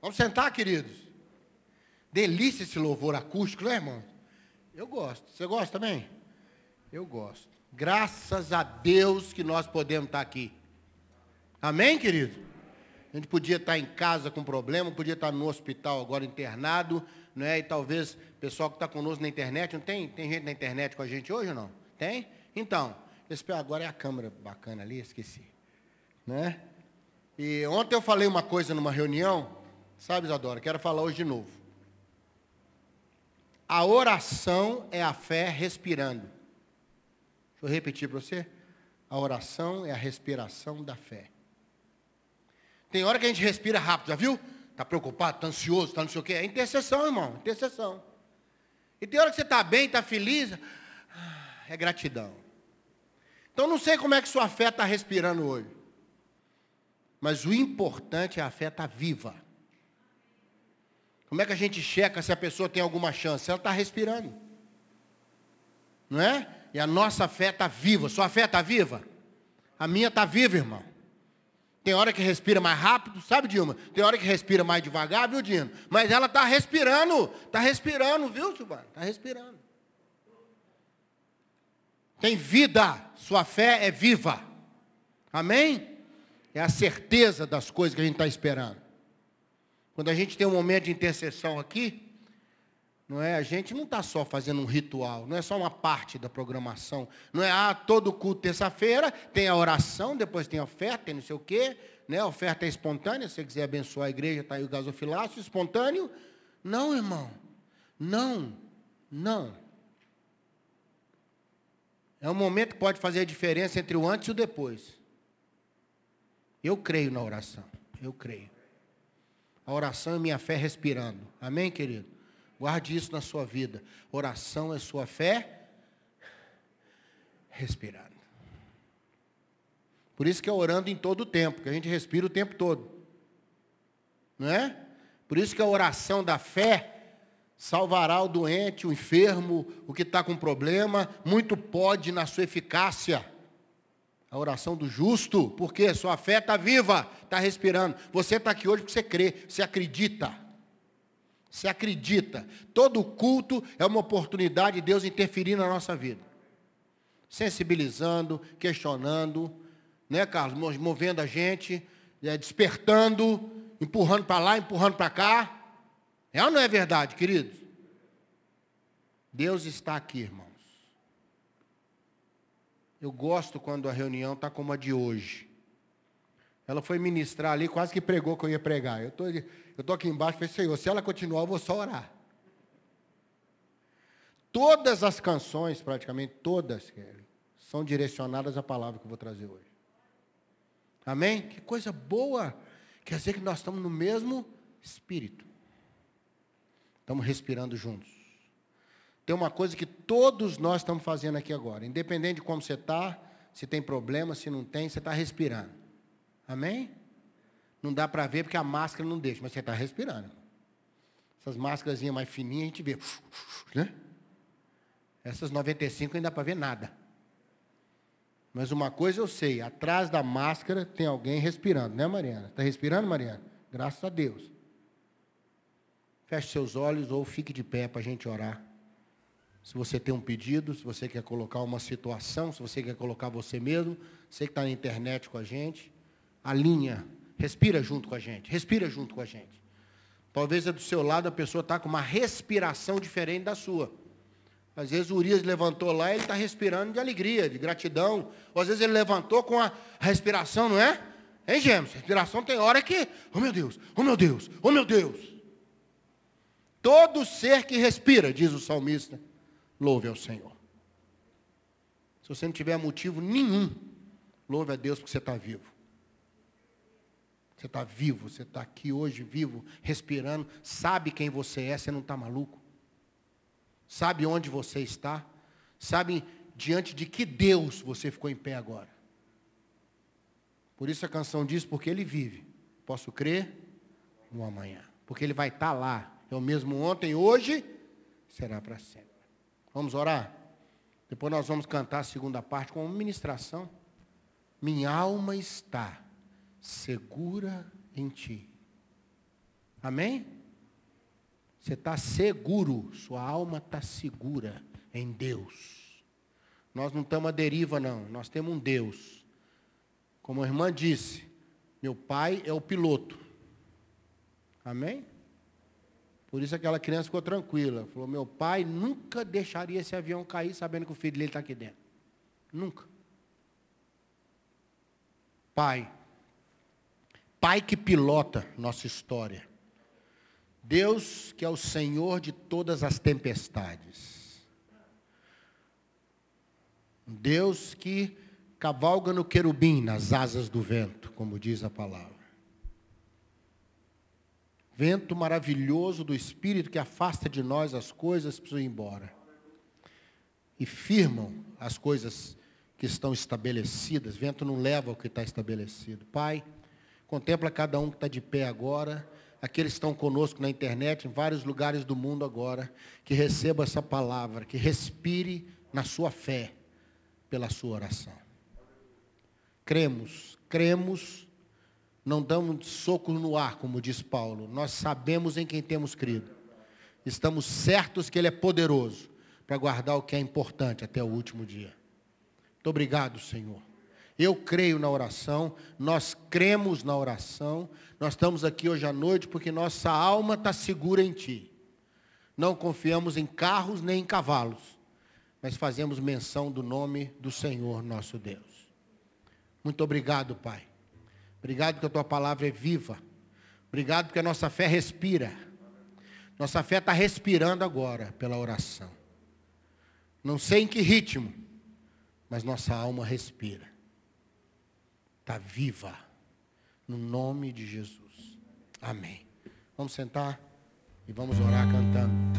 Vamos sentar, queridos? Delícia esse louvor acústico, né, irmão? Eu gosto. Você gosta também? Eu gosto. Graças a Deus que nós podemos estar aqui. Amém, querido? A gente podia estar em casa com problema, podia estar no hospital agora internado, né? E talvez o pessoal que está conosco na internet, não tem? Tem gente na internet com a gente hoje ou não? Tem? Então, esse agora é a câmera bacana ali, esqueci. Né? E ontem eu falei uma coisa numa reunião, sabe, Isadora? Quero falar hoje de novo. A oração é a fé respirando. Deixa eu repetir para você. A oração é a respiração da fé. Tem hora que a gente respira rápido, já viu? Está preocupado, está ansioso, está não sei o quê. É intercessão, irmão, intercessão. E tem hora que você está bem, está feliz, ah, é gratidão. Então não sei como é que sua fé está respirando hoje. Mas o importante é a fé estar tá viva. Como é que a gente checa se a pessoa tem alguma chance? Ela está respirando. Não é? E a nossa fé está viva. Sua fé está viva? A minha está viva, irmão. Tem hora que respira mais rápido, sabe, Dilma? Tem hora que respira mais devagar, viu, Dino? Mas ela está respirando, está respirando, viu, Silvana? Está respirando. Tem vida, sua fé é viva. Amém? É a certeza das coisas que a gente está esperando. Quando a gente tem um momento de intercessão aqui, não é? A gente não está só fazendo um ritual, não é só uma parte da programação. Não é, ah, todo culto terça-feira tem a oração, depois tem a oferta, tem não sei o quê. Né? A oferta é espontânea, se você quiser abençoar a igreja, está aí o gasofilácio, espontâneo. Não, irmão. Não, não. É um momento que pode fazer a diferença entre o antes e o depois. Eu creio na oração. Eu creio. A oração é minha fé respirando. Amém, querido? Guarde isso na sua vida. Oração é sua fé respirando. Por isso que é orando em todo o tempo, que a gente respira o tempo todo. Não é? Por isso que a oração da fé salvará o doente, o enfermo, o que está com problema, muito pode na sua eficácia. A oração do justo, porque sua fé está viva, está respirando. Você está aqui hoje porque você crê, você acredita. Você acredita. Todo culto é uma oportunidade de Deus interferir na nossa vida. Sensibilizando, questionando, né, Carlos? Movendo a gente, é, despertando, empurrando para lá, empurrando para cá. É ou não é verdade, queridos? Deus está aqui, irmãos. Eu gosto quando a reunião está como a de hoje. Ela foi ministrar ali, quase que pregou que eu ia pregar. Eu estou eu tô aqui embaixo falei, Senhor, se ela continuar, eu vou só orar. Todas as canções, praticamente todas, são direcionadas à palavra que eu vou trazer hoje. Amém? Que coisa boa. Quer dizer que nós estamos no mesmo espírito. Estamos respirando juntos. Tem uma coisa que todos nós estamos fazendo aqui agora. Independente de como você está, se tem problema, se não tem, você está respirando. Amém? Não dá para ver porque a máscara não deixa, mas você está respirando. Essas máscaras mais fininhas a gente vê. Né? Essas 95 ainda dá para ver nada. Mas uma coisa eu sei, atrás da máscara tem alguém respirando, né, Mariana? Está respirando, Mariana? Graças a Deus. Feche seus olhos ou fique de pé para a gente orar. Se você tem um pedido, se você quer colocar uma situação, se você quer colocar você mesmo, você que está na internet com a gente alinha, respira junto com a gente, respira junto com a gente. Talvez é do seu lado a pessoa está com uma respiração diferente da sua. Às vezes o Urias levantou lá e ele está respirando de alegria, de gratidão. Ou às vezes ele levantou com a respiração, não é? Hein, Gêmeos? Respiração tem hora que, oh meu Deus, oh meu Deus, oh meu Deus. Todo ser que respira, diz o salmista, louve ao Senhor. Se você não tiver motivo nenhum, louve a Deus porque você está vivo. Você está vivo, você está aqui hoje vivo, respirando, sabe quem você é, você não está maluco. Sabe onde você está, sabe diante de que Deus você ficou em pé agora. Por isso a canção diz, porque Ele vive. Posso crer no amanhã. Porque Ele vai estar tá lá. É o mesmo ontem, hoje, será para sempre. Vamos orar? Depois nós vamos cantar a segunda parte com uma ministração. Minha alma está segura em ti. Amém? Você está seguro, sua alma está segura em Deus. Nós não estamos à deriva, não. Nós temos um Deus. Como a irmã disse, meu pai é o piloto. Amém? Por isso aquela criança ficou tranquila. Falou, meu pai nunca deixaria esse avião cair sabendo que o filho dele está aqui dentro. Nunca. Pai. Pai que pilota nossa história. Deus que é o Senhor de todas as tempestades. Deus que cavalga no querubim, nas asas do vento, como diz a palavra. Vento maravilhoso do Espírito que afasta de nós as coisas precisam ir embora. E firmam as coisas que estão estabelecidas. Vento não leva o que está estabelecido. Pai, contempla cada um que está de pé agora. Aqueles que estão conosco na internet, em vários lugares do mundo agora. Que receba essa palavra, que respire na sua fé, pela sua oração. Cremos, cremos não damos soco no ar, como diz Paulo. Nós sabemos em quem temos crido. Estamos certos que Ele é poderoso para guardar o que é importante até o último dia. Muito obrigado, Senhor. Eu creio na oração, nós cremos na oração. Nós estamos aqui hoje à noite porque nossa alma está segura em Ti. Não confiamos em carros nem em cavalos, mas fazemos menção do nome do Senhor nosso Deus. Muito obrigado, Pai Obrigado porque a tua palavra é viva. Obrigado porque a nossa fé respira. Nossa fé está respirando agora pela oração. Não sei em que ritmo, mas nossa alma respira. Está viva. No nome de Jesus. Amém. Vamos sentar e vamos orar cantando.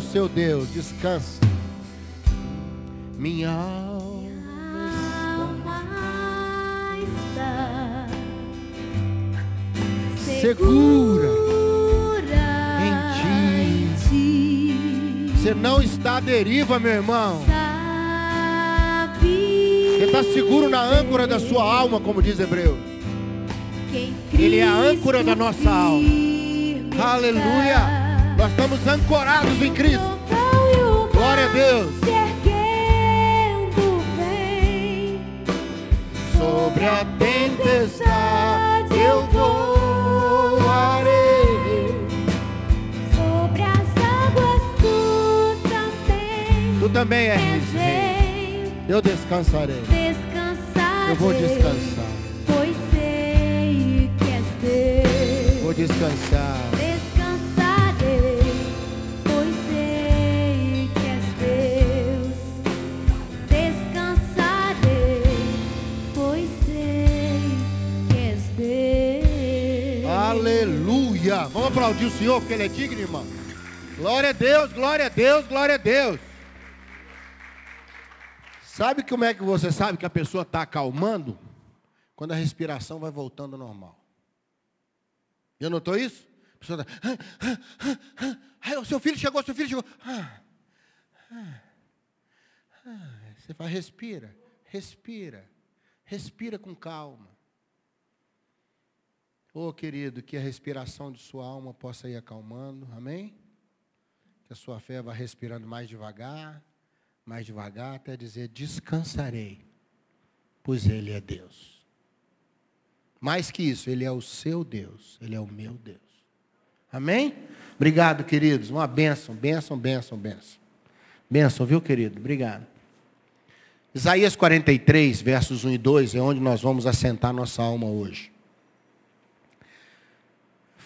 Seu Deus, descansa. Minha alma está segura em ti. Você não está à deriva, meu irmão. Você está seguro na âncora da sua alma, como diz Hebreu. Ele é a âncora da nossa alma. Aleluia. Nós estamos ancorados em Cristo. Glória a Deus. Sobre a tempestade eu voarei. Sobre as águas tu também. Tu também és rei. Eu descansarei. Eu vou descansar. Pois sei que és Deus. Vou descansar. Vamos aplaudir o Senhor, porque Ele é digno, irmão. Glória a Deus, glória a Deus, glória a Deus. Sabe como é que você sabe que a pessoa está acalmando? Quando a respiração vai voltando ao normal. Já notou isso? pessoa está. "Ah, ah, ah, ah, seu filho chegou, seu filho chegou. Ah, ah, ah." Você fala, respira, respira, respira com calma. Ô querido, que a respiração de sua alma possa ir acalmando, amém? Que a sua fé vá respirando mais devagar, mais devagar, até dizer: descansarei, pois Ele é Deus. Mais que isso, Ele é o seu Deus, Ele é o meu Deus. Amém? Obrigado, queridos. Uma bênção, bênção, bênção, bênção. Bênção, viu, querido? Obrigado. Isaías 43, versos 1 e 2 é onde nós vamos assentar nossa alma hoje.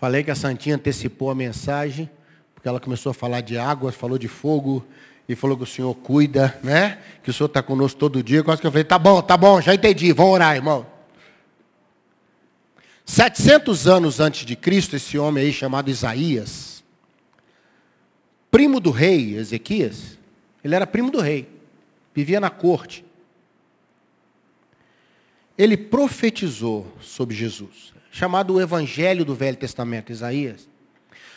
Falei que a Santinha antecipou a mensagem, porque ela começou a falar de água, falou de fogo, e falou que o Senhor cuida, né? Que o Senhor está conosco todo dia. Quase que eu falei, tá bom, tá bom, já entendi, vamos orar, irmão. 700 anos antes de Cristo, esse homem aí chamado Isaías, primo do rei Ezequias, ele era primo do rei, vivia na corte. Ele profetizou sobre Jesus, chamado o Evangelho do Velho Testamento, Isaías.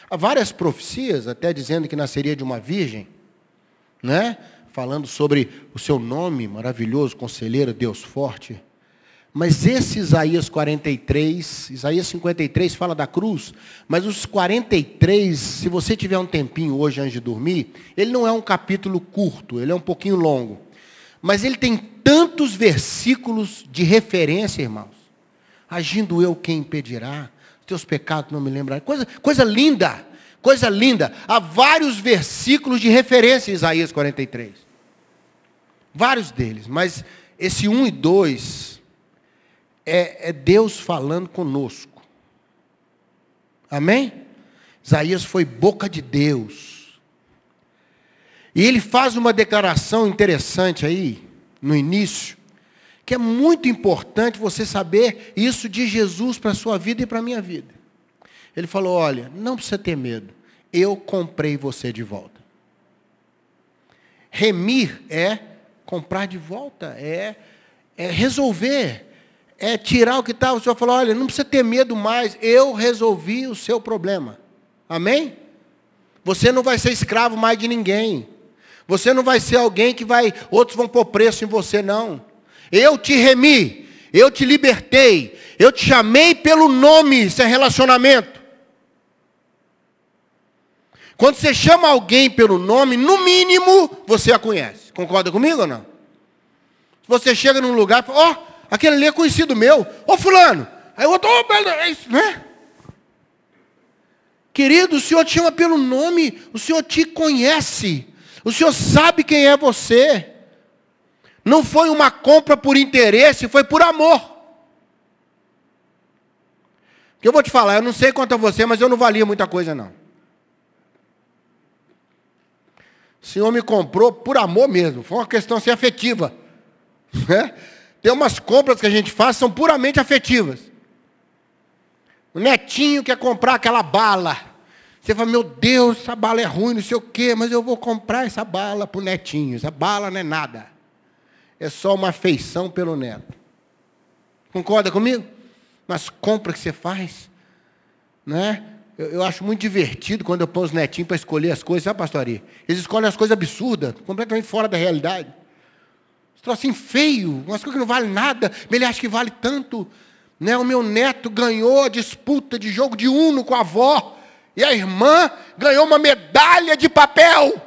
Há várias profecias, até dizendo que nasceria de uma virgem, né? Falando sobre o seu nome maravilhoso, conselheiro, Deus forte. Mas esse Isaías 43, Isaías 53 fala da cruz, mas os 43, se você tiver um tempinho hoje antes de dormir, ele não é um capítulo curto, ele é um pouquinho longo. Mas ele tem tantos versículos de referência, irmãos. Agindo eu, quem impedirá? Teus pecados não me lembrarão. Coisa, coisa linda, coisa linda. Há vários versículos de referência em Isaías 43. Vários deles, mas esse 1 e 2 é, é Deus falando conosco. Amém? Isaías foi boca de Deus. E ele faz uma declaração interessante aí, no início, que é muito importante você saber isso de Jesus para a sua vida e para a minha vida. Ele falou: olha, não precisa ter medo, eu comprei você de volta. Remir é comprar de volta, é, é resolver, é tirar o que estava. O Senhor falou: olha, não precisa ter medo mais, eu resolvi o seu problema. Amém? Você não vai ser escravo mais de ninguém. Você não vai ser alguém que vai, outros vão pôr preço em você, não. Eu te remi, eu te libertei, eu te chamei pelo nome, isso é relacionamento. Quando você chama alguém pelo nome, no mínimo você a conhece. Concorda comigo ou não? Você chega num lugar e ó, oh, aquele ali é conhecido meu, ô oh, fulano. Aí o outro, oh, é isso, né? Querido, o Senhor te chama pelo nome, o Senhor te conhece. O Senhor sabe quem é você. Não foi uma compra por interesse, foi por amor. Porque eu vou te falar, eu não sei quanto a você, mas eu não valia muita coisa não. O Senhor me comprou por amor mesmo, foi uma questão assim afetiva. Né? Tem umas compras que a gente faz são puramente afetivas. O netinho quer comprar aquela bala. Você fala, meu Deus, essa bala é ruim, não sei o quê, mas eu vou comprar essa bala para o netinho. Essa bala não é nada. É só uma afeição pelo neto. Concorda comigo? Mas compra que você faz, né? Eu, eu, acho muito divertido quando eu ponho os netinhos para escolher as coisas, sabe, pastoria? Eles escolhem as coisas absurdas, completamente fora da realidade. Estou assim feio, umas coisas que não valem nada, mas ele acha que vale tanto. Né? O meu neto ganhou a disputa de jogo de uno com a avó. E a irmã ganhou uma medalha de papel.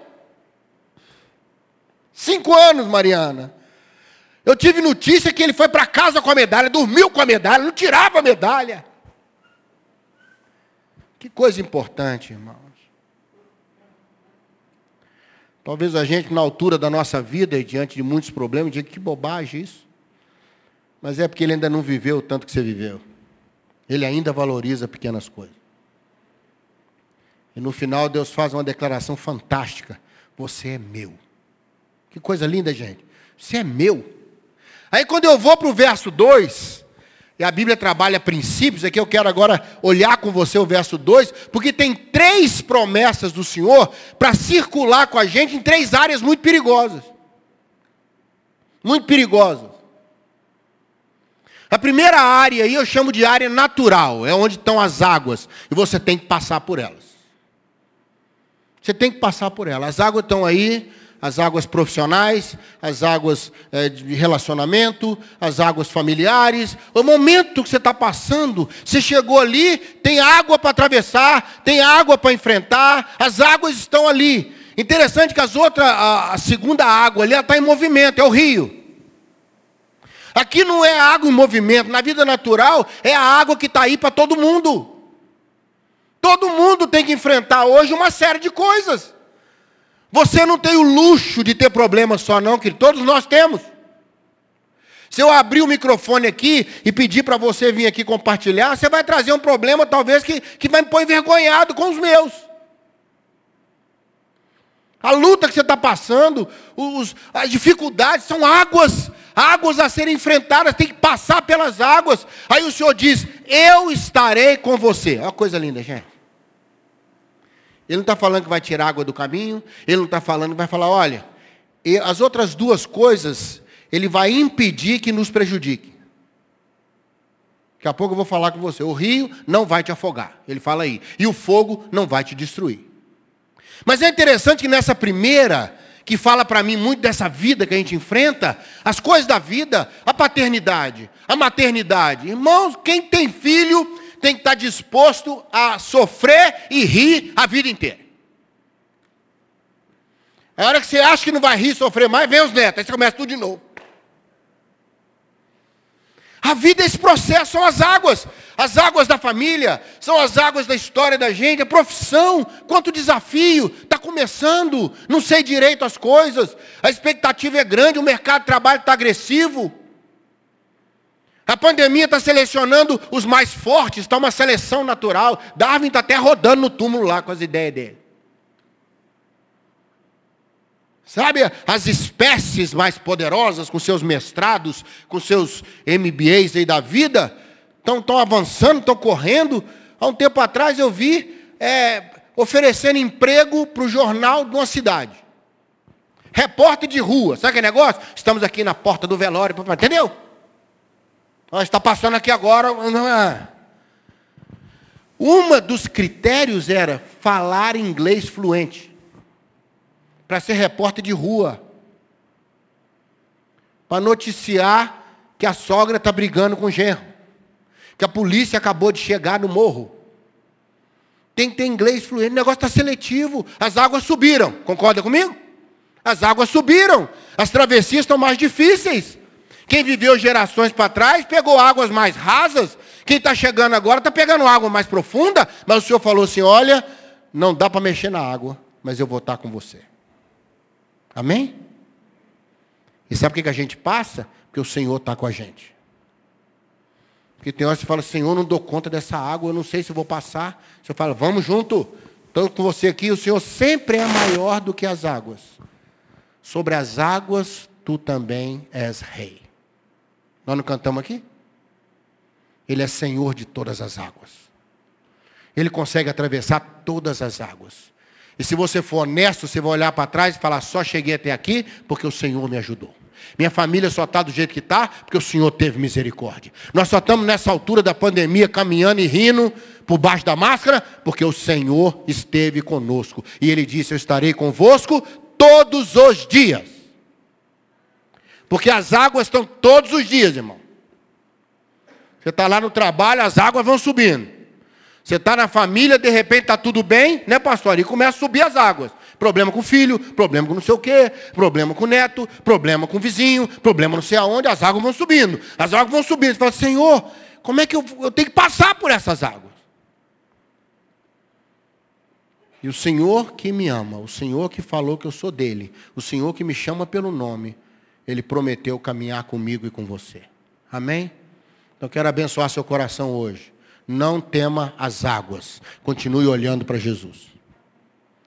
Cinco anos, Mariana. Eu tive notícia que ele foi para casa com a medalha, dormiu com a medalha, não tirava a medalha. Que coisa importante, irmãos. Talvez a gente, na altura da nossa vida e diante de muitos problemas, diga que bobagem isso. Mas é porque ele ainda não viveu o tanto que você viveu. Ele ainda valoriza pequenas coisas. E no final Deus faz uma declaração fantástica. Você é meu. Que coisa linda, gente. Você é meu. Aí quando eu vou para o verso 2, e a Bíblia trabalha princípios, aqui eu quero agora olhar com você o verso 2, porque tem três promessas do Senhor para circular com a gente em três áreas muito perigosas. Muito perigosas. A primeira área aí eu chamo de área natural, é onde estão as águas, e você tem que passar por elas. Você tem que passar por elas. As águas estão aí, as águas profissionais, as águas é, de relacionamento, as águas familiares. O momento que você está passando, você chegou ali, tem água para atravessar, tem água para enfrentar, as águas estão ali. Interessante que as outras, a, a segunda água ali, está em movimento, é o rio. Aqui não é água em movimento, na vida natural é a água que está aí para todo mundo. Todo mundo tem que enfrentar hoje uma série de coisas. Você não tem o luxo de ter problemas só não, que todos nós temos. Se eu abrir o microfone aqui e pedir para você vir aqui compartilhar, você vai trazer um problema talvez que, que vai me pôr envergonhado com os meus. A luta que você está passando, os, as dificuldades são águas, águas a serem enfrentadas, tem que passar pelas águas. Aí o Senhor diz: Eu estarei com você. Olha uma coisa linda, gente. Ele não está falando que vai tirar água do caminho, ele não está falando que vai falar, olha, as outras duas coisas, ele vai impedir que nos prejudique. Daqui a pouco eu vou falar com você. O rio não vai te afogar. Ele fala aí. E o fogo não vai te destruir. Mas é interessante que nessa primeira, que fala para mim muito dessa vida que a gente enfrenta, as coisas da vida, a paternidade, a maternidade. Irmãos, quem tem filho tem que estar disposto a sofrer e rir a vida inteira. A hora que você acha que não vai rir sofrer mais, vem os netos, aí você começa tudo de novo. A vida é esse processo, são as águas. As águas da família, são as águas da história da gente, a profissão, quanto desafio, está começando, não sei direito as coisas, a expectativa é grande, o mercado de trabalho está agressivo. A pandemia está selecionando os mais fortes, está uma seleção natural. Darwin está até rodando no túmulo lá com as ideias dele. Sabe, as espécies mais poderosas, com seus mestrados, com seus MBAs aí da vida, estão avançando, estão correndo. Há um tempo atrás eu vi é, oferecendo emprego para o jornal de uma cidade. Repórter de rua, sabe que negócio? Estamos aqui na porta do velório, entendeu? Está passando aqui agora. Não é. Uma dos critérios era falar inglês fluente. Para ser repórter de rua. Para noticiar que a sogra está brigando com o genro. Que a polícia acabou de chegar no morro. Tem que ter inglês fluente. O negócio está seletivo. As águas subiram. Concorda comigo? As águas subiram. As travessias estão mais difíceis. Quem viveu gerações para trás pegou águas mais rasas. Quem está chegando agora está pegando água mais profunda. Mas o Senhor falou assim: olha, não dá para mexer na água, mas eu vou estar tá com você. Amém? E sabe por que a gente passa? Porque o Senhor está com a gente. Porque tem horas que você fala, Senhor, não dou conta dessa água, eu não sei se vou passar. O Senhor fala, vamos junto. Estou com você aqui, o Senhor sempre é maior do que as águas. Sobre as águas, tu também és rei. Nós não cantamos aqui? Ele é Senhor de todas as águas. Ele consegue atravessar todas as águas. E se você for honesto, você vai olhar para trás e falar: só cheguei até aqui porque o Senhor me ajudou. Minha família só está do jeito que está porque o Senhor teve misericórdia. Nós só estamos nessa altura da pandemia caminhando e rindo por baixo da máscara porque o Senhor esteve conosco. E Ele disse: Eu estarei convosco todos os dias. Porque as águas estão todos os dias, irmão. Você está lá no trabalho, as águas vão subindo. Você está na família, de repente está tudo bem, né, pastor? E começa a subir as águas. Problema com o filho, problema com não sei o quê, problema com o neto, problema com o vizinho, problema não sei aonde, as águas vão subindo. As águas vão subindo. Você fala, Senhor, como é que eu, eu tenho que passar por essas águas? E o Senhor que me ama, o Senhor que falou que eu sou dele, o Senhor que me chama pelo nome, ele prometeu caminhar comigo e com você. Amém? Então quero abençoar seu coração hoje. Não tema as águas. Continue olhando para Jesus.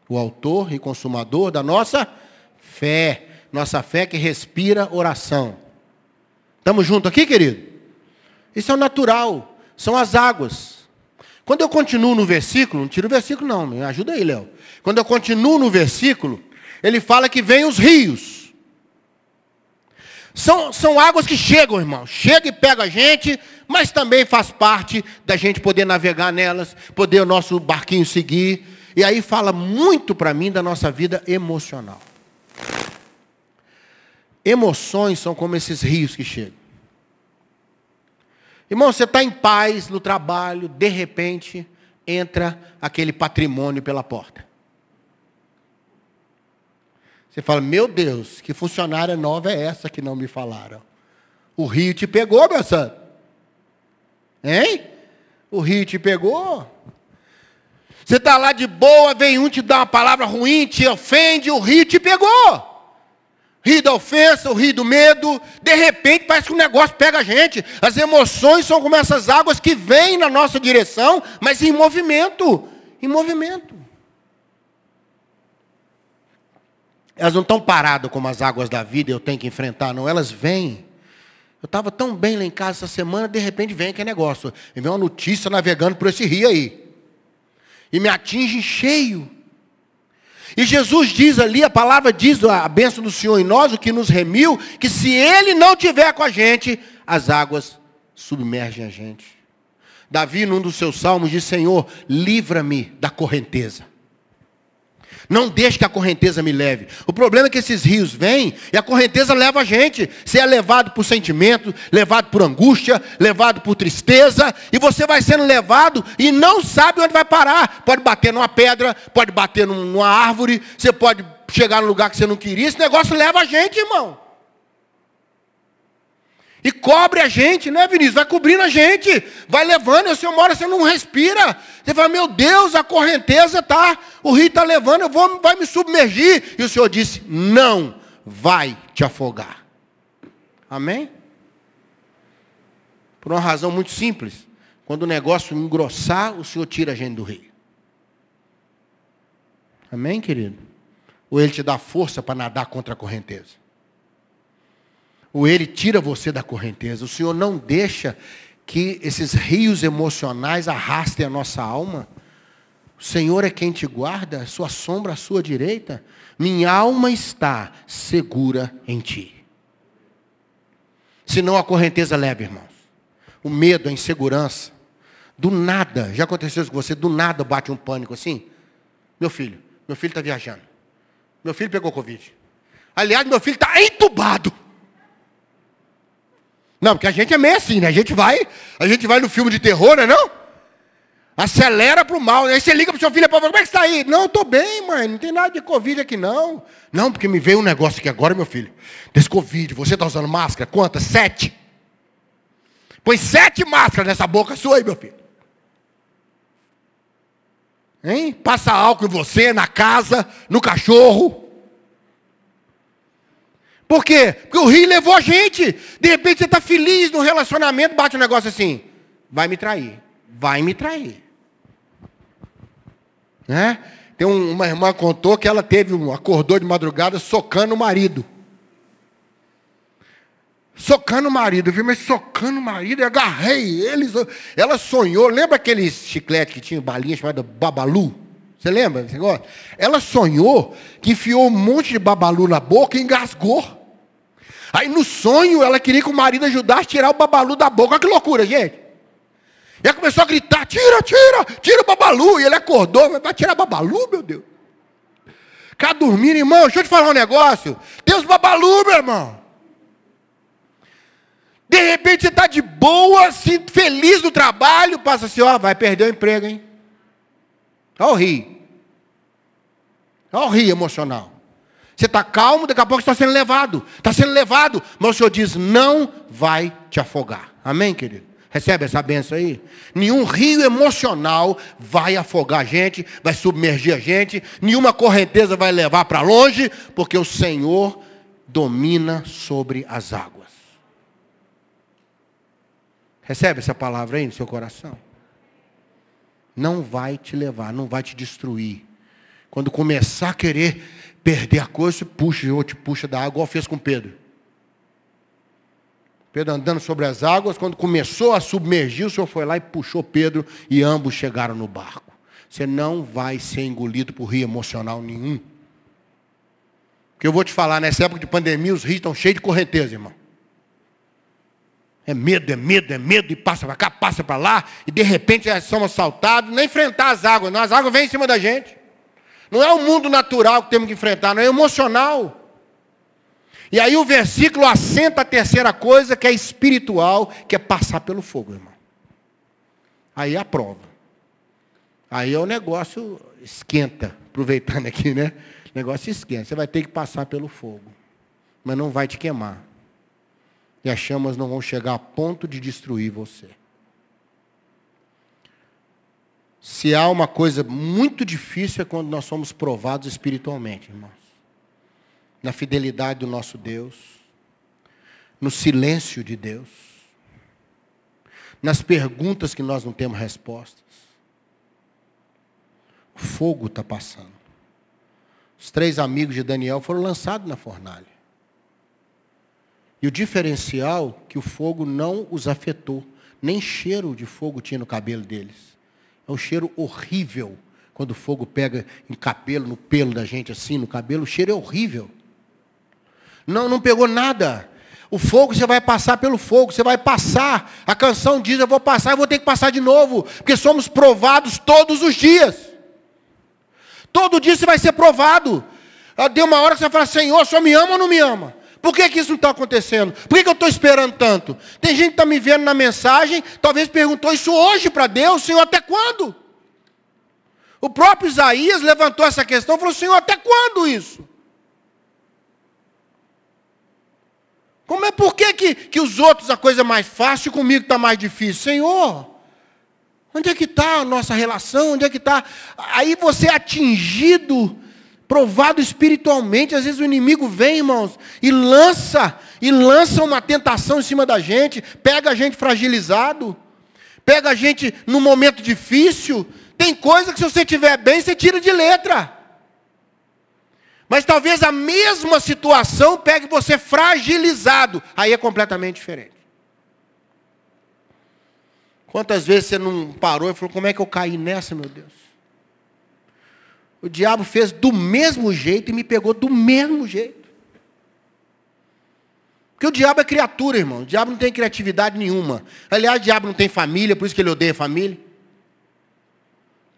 O autor e consumador da nossa fé. Nossa fé que respira oração. Estamos juntos aqui, querido? Isso é o natural. São as águas. Quando eu continuo no versículo, não tira o versículo não, me ajuda aí, Léo. Quando eu continuo no versículo, ele fala que vem os rios. São, são águas que chegam, irmão. Chega e pega a gente, mas também faz parte da gente poder navegar nelas, poder o nosso barquinho seguir. E aí fala muito para mim da nossa vida emocional. Emoções são como esses rios que chegam. Irmão, você está em paz no trabalho, de repente entra aquele patrimônio pela porta. Você fala, meu Deus, que funcionária nova é essa que não me falaram? O rio te pegou, meu santo. Hein? O rio te pegou. Você está lá de boa, vem um te dá uma palavra ruim, te ofende, o rio te pegou. Rio da ofensa, o rio do medo, de repente parece que o negócio pega a gente. As emoções são como essas águas que vêm na nossa direção, mas em movimento. Em movimento. Elas não estão paradas como as águas da vida, eu tenho que enfrentar, não. Elas vêm. Eu estava tão bem lá em casa essa semana, de repente vem aquele negócio. E vem uma notícia navegando por esse rio aí. E me atinge cheio. E Jesus diz ali, a palavra diz, a bênção do Senhor em nós, o que nos remiu, que se Ele não tiver com a gente, as águas submergem a gente. Davi, num dos seus salmos, diz: Senhor, livra-me da correnteza. Não deixe que a correnteza me leve. O problema é que esses rios vêm e a correnteza leva a gente. Você é levado por sentimento, levado por angústia, levado por tristeza, e você vai sendo levado e não sabe onde vai parar. Pode bater numa pedra, pode bater numa árvore, você pode chegar num lugar que você não queria. Esse negócio leva a gente, irmão. E cobre a gente, né, Vinícius? Vai cobrindo a gente, vai levando, o senhor mora, você não respira. Você fala, meu Deus, a correnteza está, o rio está levando, eu vou, vai me submergir. E o senhor disse, não vai te afogar. Amém? Por uma razão muito simples. Quando o negócio engrossar, o senhor tira a gente do rio. Amém, querido? Ou ele te dá força para nadar contra a correnteza? Ou ele tira você da correnteza. O Senhor não deixa que esses rios emocionais arrastem a nossa alma. O Senhor é quem te guarda, sua sombra à sua direita. Minha alma está segura em ti. Senão a correnteza leva, irmãos. O medo, a insegurança. Do nada, já aconteceu isso com você, do nada bate um pânico assim? Meu filho, meu filho está viajando. Meu filho pegou Covid. Aliás, meu filho está entubado. Não, porque a gente é meio assim, né? A gente vai, a gente vai no filme de terror, né não? Acelera para o mal. Aí você liga para o seu filho, como é que está aí? Não, estou bem, mãe, não tem nada de Covid aqui não. Não, porque me veio um negócio aqui agora, meu filho. Desse Covid, você está usando máscara? Quantas? Sete. Põe sete máscaras nessa boca sua aí, meu filho. Hein? Passa álcool em você, na casa, no cachorro. Por quê? Porque o rio levou a gente. De repente você está feliz no relacionamento, bate um negócio assim. Vai me trair. Vai me trair. Né? Tem um, uma irmã contou que ela teve um, acordou de madrugada socando o marido. Socando o marido, eu vi, mas socando o marido, agarrei eles. Ela sonhou, lembra aquele chiclete que tinha balinha chamada Babalu? Você lembra desse negócio? Ela sonhou que enfiou um monte de babalu na boca e engasgou. Aí no sonho ela queria que o marido ajudasse a tirar o babalu da boca. Olha que loucura, gente. E ela começou a gritar: tira, tira, tira o babalu. E ele acordou, vai tirar babalu, meu Deus. Cá dormindo, irmão, deixa eu te falar um negócio. Os babalu, meu irmão. De repente você está de boa, assim, feliz no trabalho, passa assim, ó, vai perder o emprego, hein? Olha o rio. Olha o rio emocional. Você está calmo, daqui a pouco está sendo levado. Está sendo levado. Mas o Senhor diz, não vai te afogar. Amém, querido? Recebe essa benção aí? Nenhum rio emocional vai afogar a gente, vai submergir a gente, nenhuma correnteza vai levar para longe, porque o Senhor domina sobre as águas. Recebe essa palavra aí no seu coração? Não vai te levar, não vai te destruir. Quando começar a querer perder a coisa, você puxa, ou te puxa da água, igual fez com Pedro. Pedro andando sobre as águas, quando começou a submergir, o Senhor foi lá e puxou Pedro e ambos chegaram no barco. Você não vai ser engolido por rio emocional nenhum. Porque eu vou te falar, nessa época de pandemia, os rios estão cheios de correnteza, irmão. É medo, é medo, é medo, e passa para cá, passa para lá, e de repente já somos assaltados, nem enfrentar as águas, não, as águas vêm em cima da gente. Não é o mundo natural que temos que enfrentar, não é emocional. E aí o versículo assenta a terceira coisa, que é espiritual, que é passar pelo fogo, irmão. Aí é a prova. Aí é o negócio esquenta, aproveitando aqui, né? O negócio esquenta. Você vai ter que passar pelo fogo. Mas não vai te queimar. E as chamas não vão chegar a ponto de destruir você. Se há uma coisa muito difícil é quando nós somos provados espiritualmente, irmãos. Na fidelidade do nosso Deus, no silêncio de Deus, nas perguntas que nós não temos respostas. O fogo está passando. Os três amigos de Daniel foram lançados na fornalha. E o diferencial que o fogo não os afetou. Nem cheiro de fogo tinha no cabelo deles. É um cheiro horrível. Quando o fogo pega em cabelo, no pelo da gente, assim, no cabelo, o cheiro é horrível. Não, não pegou nada. O fogo, você vai passar pelo fogo, você vai passar. A canção diz, eu vou passar, eu vou ter que passar de novo. Porque somos provados todos os dias. Todo dia você vai ser provado. Ah, Deu uma hora que você vai falar, Senhor, só me ama ou não me ama? Por que, que isso não está acontecendo? Por que, que eu estou esperando tanto? Tem gente que está me vendo na mensagem, talvez perguntou isso hoje para Deus, Senhor, até quando? O próprio Isaías levantou essa questão e falou, Senhor, até quando isso? Como é por que, que, que os outros a coisa é mais fácil e comigo está mais difícil? Senhor, onde é que está a nossa relação? Onde é que está? Aí você é atingido provado espiritualmente. Às vezes o inimigo vem, irmãos, e lança, e lança uma tentação em cima da gente, pega a gente fragilizado, pega a gente num momento difícil. Tem coisa que se você estiver bem, você tira de letra. Mas talvez a mesma situação pegue você fragilizado. Aí é completamente diferente. Quantas vezes você não parou e falou, como é que eu caí nessa, meu Deus? O diabo fez do mesmo jeito e me pegou do mesmo jeito. Porque o diabo é criatura, irmão. O diabo não tem criatividade nenhuma. Aliás, o diabo não tem família, por isso que ele odeia família.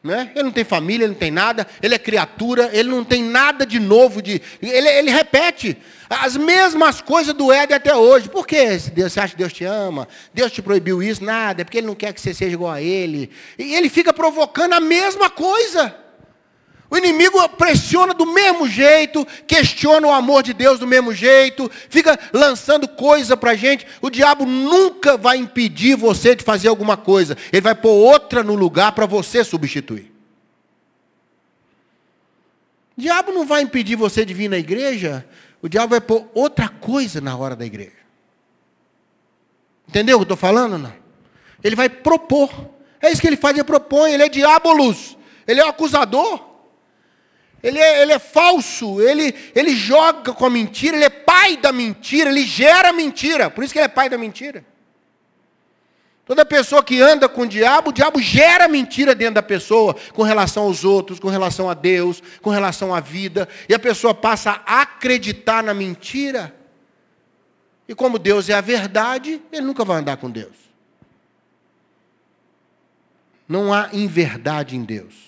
Né? Ele não tem família, ele não tem nada, ele é criatura, ele não tem nada de novo. De, ele, ele repete as mesmas coisas do Éden até hoje. Por que Deus, você acha que Deus te ama? Deus te proibiu isso? Nada, é porque ele não quer que você seja igual a ele. E ele fica provocando a mesma coisa. O inimigo pressiona do mesmo jeito, questiona o amor de Deus do mesmo jeito, fica lançando coisa para a gente. O diabo nunca vai impedir você de fazer alguma coisa. Ele vai pôr outra no lugar para você substituir. O diabo não vai impedir você de vir na igreja, o diabo vai pôr outra coisa na hora da igreja. Entendeu o que eu estou falando? Não? Ele vai propor. É isso que ele faz, ele propõe. Ele é diabolos. Ele é o acusador. Ele é, ele é falso, ele, ele joga com a mentira, ele é pai da mentira, ele gera mentira. Por isso que ele é pai da mentira. Toda pessoa que anda com o diabo, o diabo gera mentira dentro da pessoa, com relação aos outros, com relação a Deus, com relação à vida. E a pessoa passa a acreditar na mentira. E como Deus é a verdade, ele nunca vai andar com Deus. Não há inverdade em Deus.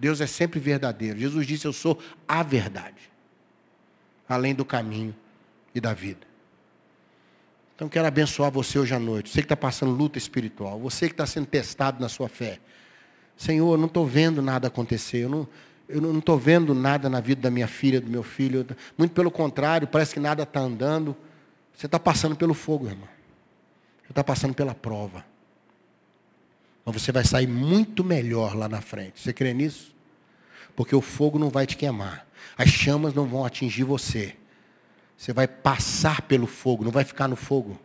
Deus é sempre verdadeiro. Jesus disse: Eu sou a verdade, além do caminho e da vida. Então quero abençoar você hoje à noite. Você que está passando luta espiritual, você que está sendo testado na sua fé. Senhor, eu não estou vendo nada acontecer. Eu não, eu não estou vendo nada na vida da minha filha, do meu filho. Muito pelo contrário, parece que nada está andando. Você está passando pelo fogo, irmão. Você está passando pela prova. Mas você vai sair muito melhor lá na frente. Você crê nisso? Porque o fogo não vai te queimar. As chamas não vão atingir você. Você vai passar pelo fogo, não vai ficar no fogo.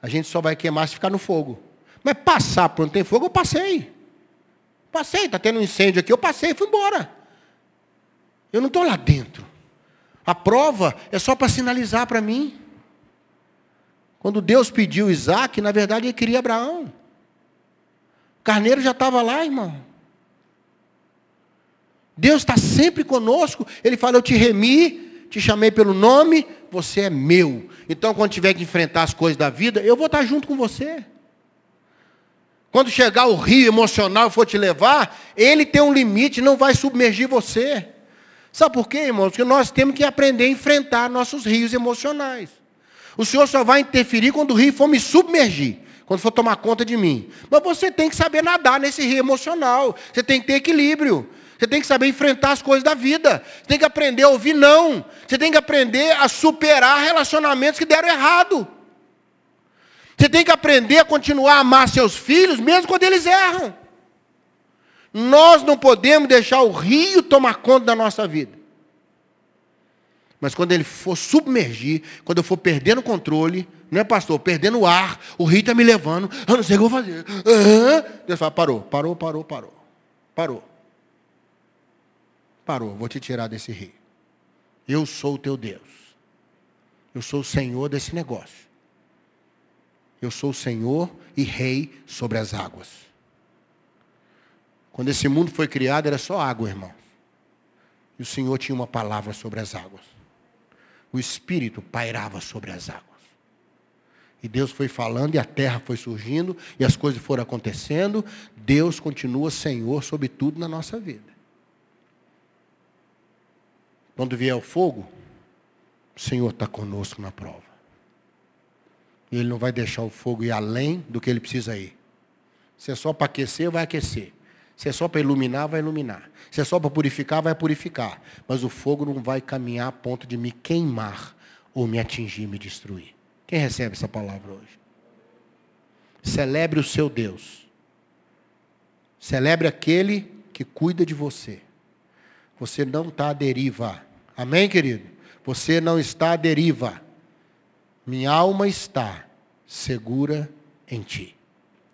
A gente só vai queimar se ficar no fogo. Mas passar por onde tem fogo, eu passei. Passei, está tendo um incêndio aqui, eu passei fui embora. Eu não estou lá dentro. A prova é só para sinalizar para mim. Quando Deus pediu Isaac, na verdade ele queria Abraão. Carneiro já estava lá, irmão. Deus está sempre conosco. Ele fala: Eu te remi, te chamei pelo nome, você é meu. Então, quando tiver que enfrentar as coisas da vida, eu vou estar junto com você. Quando chegar o rio emocional e for te levar, ele tem um limite, não vai submergir você. Sabe por quê, irmãos? Porque nós temos que aprender a enfrentar nossos rios emocionais. O Senhor só vai interferir quando o rio for me submergir, quando for tomar conta de mim. Mas você tem que saber nadar nesse rio emocional. Você tem que ter equilíbrio. Você tem que saber enfrentar as coisas da vida. Você tem que aprender a ouvir não. Você tem que aprender a superar relacionamentos que deram errado. Você tem que aprender a continuar a amar seus filhos, mesmo quando eles erram. Nós não podemos deixar o rio tomar conta da nossa vida. Mas quando ele for submergir, quando eu for perdendo o controle, não é pastor, perdendo o ar, o rio está me levando, eu não sei o que eu vou fazer. Deus fala, parou, parou, parou, parou. Parou. Parou, vou te tirar desse rio. Eu sou o teu Deus. Eu sou o Senhor desse negócio. Eu sou o Senhor e Rei sobre as águas. Quando esse mundo foi criado, era só água, irmão. E o Senhor tinha uma palavra sobre as águas. O Espírito pairava sobre as águas. E Deus foi falando e a terra foi surgindo e as coisas foram acontecendo. Deus continua Senhor sobre tudo na nossa vida. Quando vier o fogo, o Senhor está conosco na prova. E Ele não vai deixar o fogo ir além do que ele precisa ir. Se é só para aquecer, vai aquecer. Se é só para iluminar, vai iluminar. Se é só para purificar, vai purificar. Mas o fogo não vai caminhar a ponto de me queimar ou me atingir, me destruir. Quem recebe essa palavra hoje? Celebre o seu Deus. Celebre aquele que cuida de você. Você não está à deriva. Amém, querido? Você não está à deriva. Minha alma está segura em ti.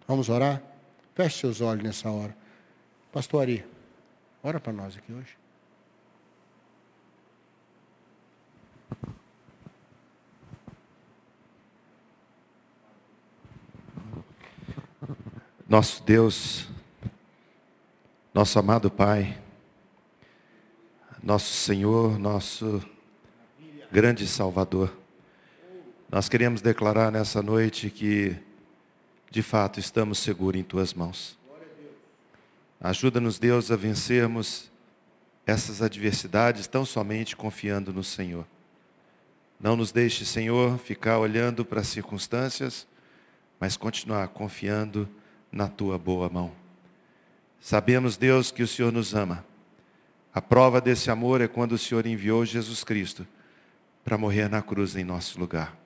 Vamos orar? Feche seus olhos nessa hora. Pastor Ari, ora para nós aqui hoje. Nosso Deus, nosso amado Pai, nosso Senhor, nosso grande Salvador. Nós queremos declarar nessa noite que, de fato, estamos seguros em Tuas mãos. Ajuda-nos, Deus, a vencermos essas adversidades tão somente confiando no Senhor. Não nos deixe, Senhor, ficar olhando para as circunstâncias, mas continuar confiando na tua boa mão. Sabemos, Deus, que o Senhor nos ama. A prova desse amor é quando o Senhor enviou Jesus Cristo para morrer na cruz em nosso lugar.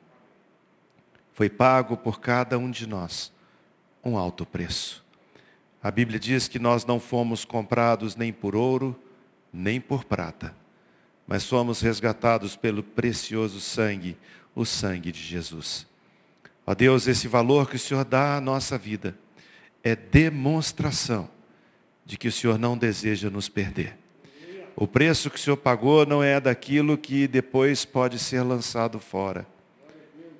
Foi pago por cada um de nós um alto preço. A Bíblia diz que nós não fomos comprados nem por ouro, nem por prata, mas somos resgatados pelo precioso sangue, o sangue de Jesus. Ó Deus, esse valor que o Senhor dá à nossa vida, é demonstração de que o Senhor não deseja nos perder. O preço que o Senhor pagou não é daquilo que depois pode ser lançado fora.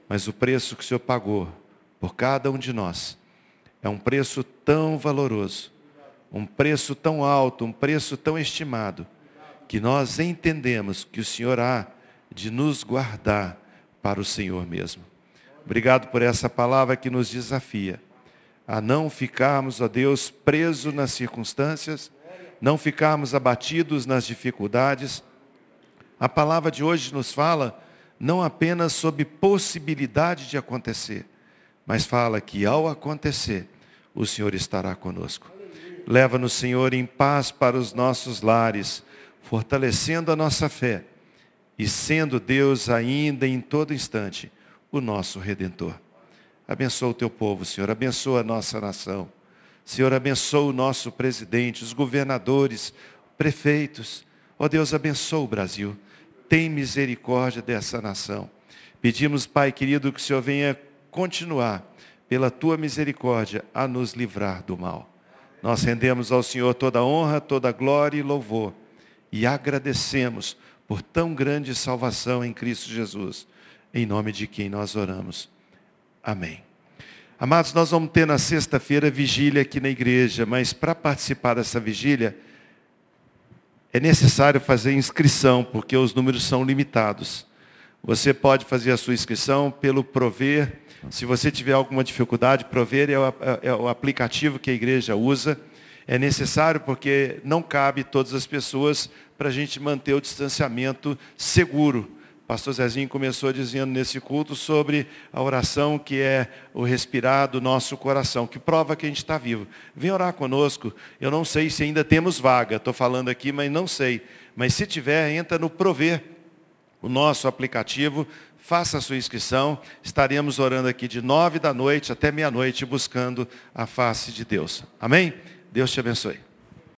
Mas o preço que o Senhor pagou por cada um de nós é um preço tão valoroso, um preço tão alto, um preço tão estimado, que nós entendemos que o Senhor há de nos guardar para o Senhor mesmo. Obrigado por essa palavra que nos desafia a não ficarmos, ó Deus, presos nas circunstâncias, não ficarmos abatidos nas dificuldades. A palavra de hoje nos fala não apenas sobre possibilidade de acontecer, mas fala que ao acontecer, o Senhor estará conosco. Leva-nos, Senhor, em paz para os nossos lares, fortalecendo a nossa fé e sendo Deus ainda em todo instante o nosso Redentor. Abençoa o teu povo, Senhor. Abençoa a nossa nação. Senhor, abençoa o nosso presidente, os governadores, prefeitos. Ó oh, Deus, abençoa o Brasil. Tem misericórdia dessa nação. Pedimos, Pai querido, que o Senhor venha continuar, pela tua misericórdia, a nos livrar do mal. Nós rendemos ao Senhor toda honra, toda glória e louvor. E agradecemos por tão grande salvação em Cristo Jesus. Em nome de quem nós oramos. Amém. Amados, nós vamos ter na sexta-feira vigília aqui na igreja, mas para participar dessa vigília, é necessário fazer inscrição, porque os números são limitados. Você pode fazer a sua inscrição pelo Prover. Se você tiver alguma dificuldade, Prover é o, é o aplicativo que a igreja usa. É necessário porque não cabe todas as pessoas para a gente manter o distanciamento seguro. Pastor Zezinho começou dizendo nesse culto sobre a oração que é o respirar do nosso coração, que prova que a gente está vivo. Vem orar conosco. Eu não sei se ainda temos vaga, estou falando aqui, mas não sei. Mas se tiver, entra no Prover, o nosso aplicativo, faça a sua inscrição. Estaremos orando aqui de nove da noite até meia-noite, buscando a face de Deus. Amém? Deus te abençoe.